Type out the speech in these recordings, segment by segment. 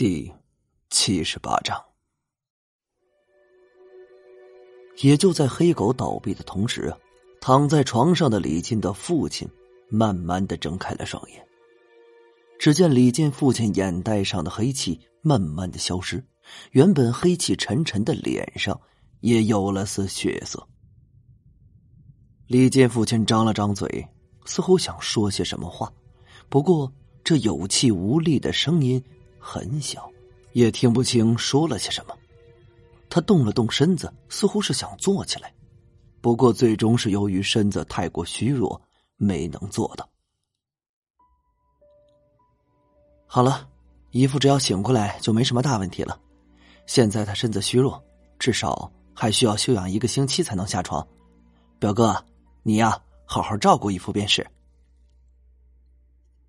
第七十八章，也就在黑狗倒闭的同时，躺在床上的李进的父亲慢慢的睁开了双眼。只见李进父亲眼袋上的黑气慢慢的消失，原本黑气沉沉的脸上也有了丝血色。李进父亲张了张嘴，似乎想说些什么话，不过这有气无力的声音。很小，也听不清说了些什么。他动了动身子，似乎是想坐起来，不过最终是由于身子太过虚弱，没能做到。好了，姨父只要醒过来就没什么大问题了。现在他身子虚弱，至少还需要休养一个星期才能下床。表哥，你呀，好好照顾姨父便是。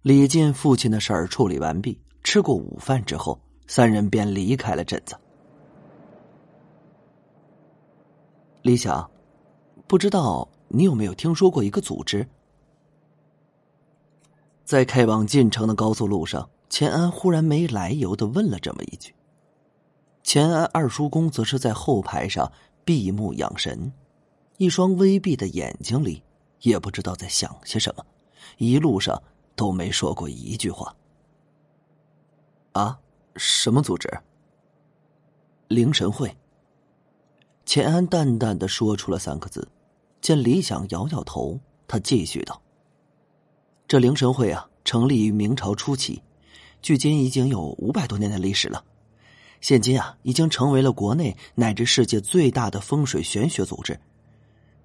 李进父亲的事儿处理完毕。吃过午饭之后，三人便离开了镇子。李想，不知道你有没有听说过一个组织？在开往晋城的高速路上，钱安忽然没来由的问了这么一句。钱安二叔公则是在后排上闭目养神，一双微闭的眼睛里也不知道在想些什么，一路上都没说过一句话。啊，什么组织？灵神会。钱安淡淡的说出了三个字。见李想摇摇头，他继续道：“这灵神会啊，成立于明朝初期，距今已经有五百多年的历史了。现今啊，已经成为了国内乃至世界最大的风水玄学组织。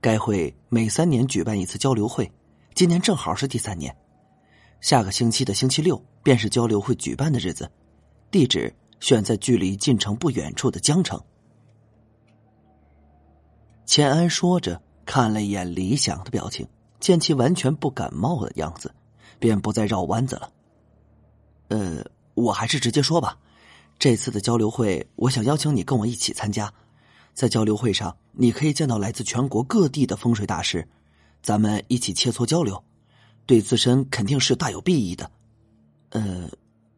该会每三年举办一次交流会，今年正好是第三年。下个星期的星期六。”便是交流会举办的日子，地址选在距离晋城不远处的江城。钱安说着，看了一眼李想的表情，见其完全不感冒的样子，便不再绕弯子了。呃，我还是直接说吧，这次的交流会，我想邀请你跟我一起参加。在交流会上，你可以见到来自全国各地的风水大师，咱们一起切磋交流，对自身肯定是大有裨益的。呃，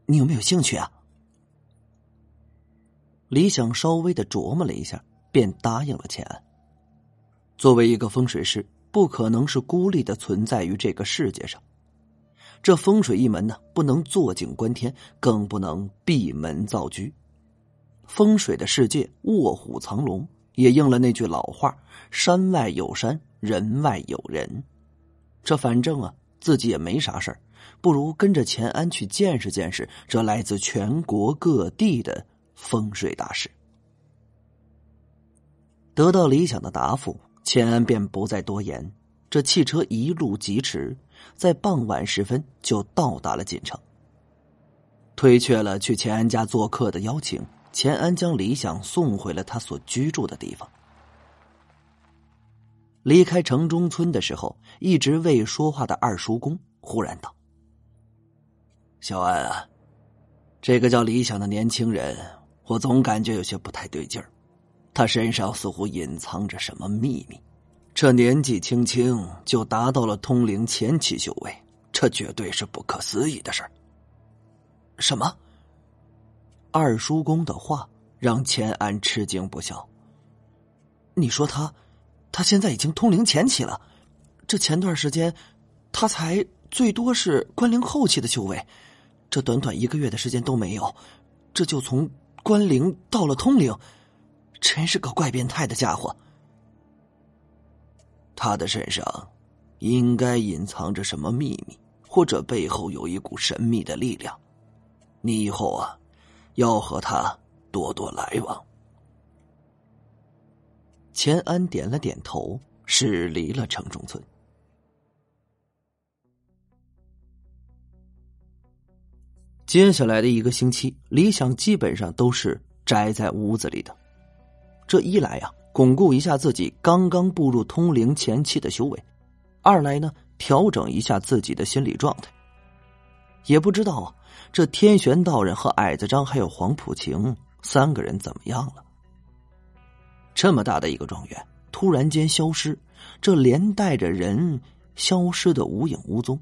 你有没有兴趣啊？李想稍微的琢磨了一下，便答应了钱安。作为一个风水师，不可能是孤立的存在于这个世界上。这风水一门呢，不能坐井观天，更不能闭门造车。风水的世界卧虎藏龙，也应了那句老话：“山外有山，人外有人。”这反正啊，自己也没啥事儿。不如跟着钱安去见识见识这来自全国各地的风水大师。得到理想的答复，钱安便不再多言。这汽车一路疾驰，在傍晚时分就到达了锦城。推却了去钱安家做客的邀请，钱安将李想送回了他所居住的地方。离开城中村的时候，一直未说话的二叔公忽然道。小安啊，这个叫李想的年轻人，我总感觉有些不太对劲儿。他身上似乎隐藏着什么秘密。这年纪轻轻就达到了通灵前期修为，这绝对是不可思议的事儿。什么？二叔公的话让钱安吃惊不小。你说他，他现在已经通灵前期了？这前段时间，他才最多是关灵后期的修为。这短短一个月的时间都没有，这就从关灵到了通灵，真是个怪变态的家伙。他的身上应该隐藏着什么秘密，或者背后有一股神秘的力量。你以后啊，要和他多多来往。钱安点了点头，驶离了城中村。接下来的一个星期，李想基本上都是宅在屋子里的。这一来呀，巩固一下自己刚刚步入通灵前期的修为；二来呢，调整一下自己的心理状态。也不知道啊，这天玄道人和矮子张还有黄浦晴三个人怎么样了？这么大的一个庄园突然间消失，这连带着人消失的无影无踪，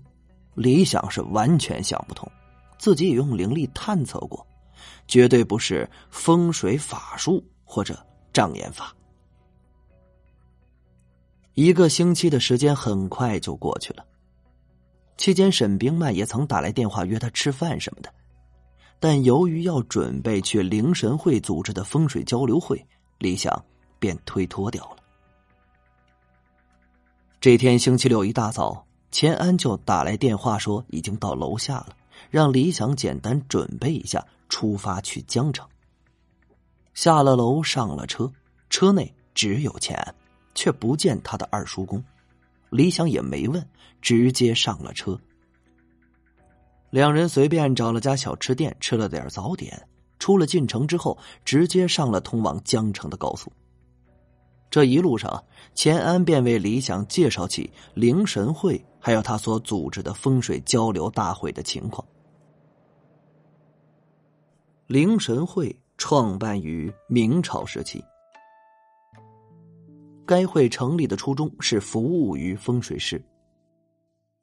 李想是完全想不通。自己也用灵力探测过，绝对不是风水法术或者障眼法。一个星期的时间很快就过去了，期间沈冰曼也曾打来电话约他吃饭什么的，但由于要准备去灵神会组织的风水交流会，李想便推脱掉了。这天星期六一大早，钱安就打来电话说已经到楼下了，让李想简单准备一下，出发去江城。下了楼，上了车，车内只有钱安。却不见他的二叔公，李想也没问，直接上了车。两人随便找了家小吃店吃了点早点，出了进城之后，直接上了通往江城的高速。这一路上，钱安便为李想介绍起灵神会，还有他所组织的风水交流大会的情况。灵神会创办于明朝时期。该会成立的初衷是服务于风水师。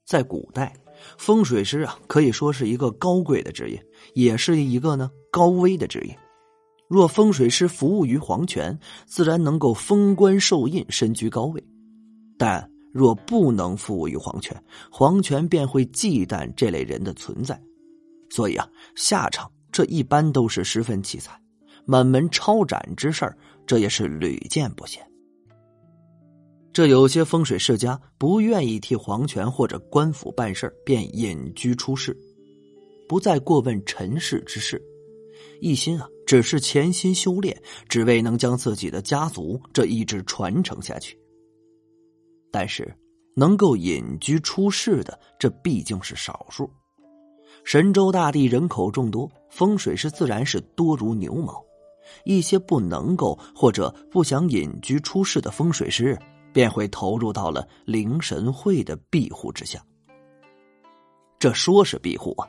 在古代，风水师啊可以说是一个高贵的职业，也是一个呢高危的职业。若风水师服务于皇权，自然能够封官受印，身居高位；但若不能服务于皇权，皇权便会忌惮这类人的存在。所以啊，下场这一般都是十分凄惨，满门抄斩之事这也是屡见不鲜。这有些风水世家不愿意替皇权或者官府办事便隐居出世，不再过问尘世之事，一心啊只是潜心修炼，只为能将自己的家族这一直传承下去。但是，能够隐居出世的，这毕竟是少数。神州大地人口众多，风水师自然是多如牛毛。一些不能够或者不想隐居出世的风水师。便会投入到了灵神会的庇护之下。这说是庇护啊，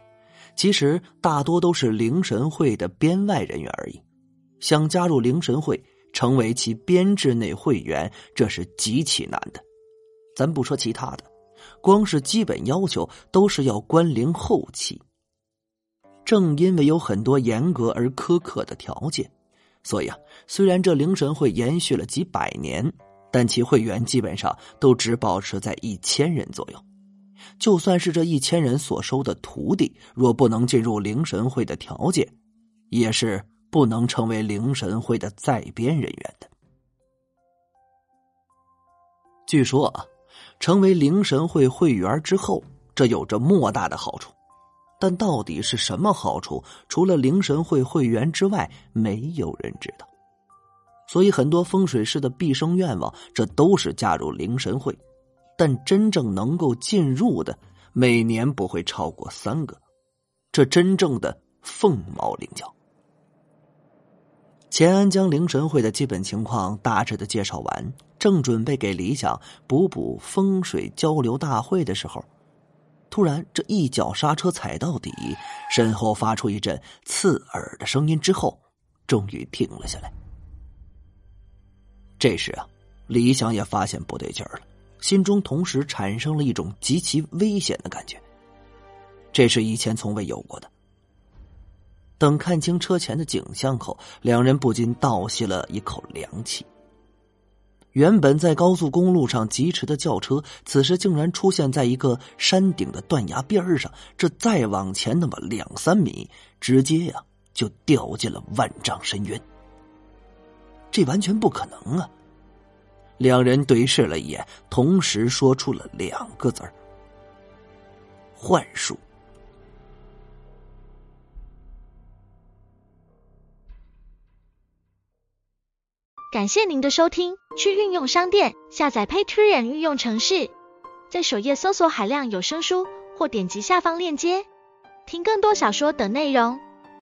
其实大多都是灵神会的编外人员而已。想加入灵神会，成为其编制内会员，这是极其难的。咱不说其他的，光是基本要求都是要关灵后期。正因为有很多严格而苛刻的条件，所以啊，虽然这灵神会延续了几百年。但其会员基本上都只保持在一千人左右，就算是这一千人所收的徒弟，若不能进入灵神会的条件，也是不能成为灵神会的在编人员的。据说啊，成为灵神会会员之后，这有着莫大的好处，但到底是什么好处，除了灵神会会员之外，没有人知道。所以，很多风水师的毕生愿望，这都是加入灵神会，但真正能够进入的，每年不会超过三个。这真正的凤毛麟角。钱安将灵神会的基本情况大致的介绍完，正准备给李想补补风水交流大会的时候，突然这一脚刹车踩到底，身后发出一阵刺耳的声音，之后终于停了下来。这时啊，李想也发现不对劲儿了，心中同时产生了一种极其危险的感觉。这是以前从未有过的。等看清车前的景象后，两人不禁倒吸了一口凉气。原本在高速公路上疾驰的轿车，此时竟然出现在一个山顶的断崖边上，这再往前那么两三米，直接呀就掉进了万丈深渊。这完全不可能啊！两人对视了一眼，同时说出了两个字儿：“幻术。”感谢您的收听，去运用商店下载 Patreon 运用城市，在首页搜索海量有声书，或点击下方链接听更多小说等内容。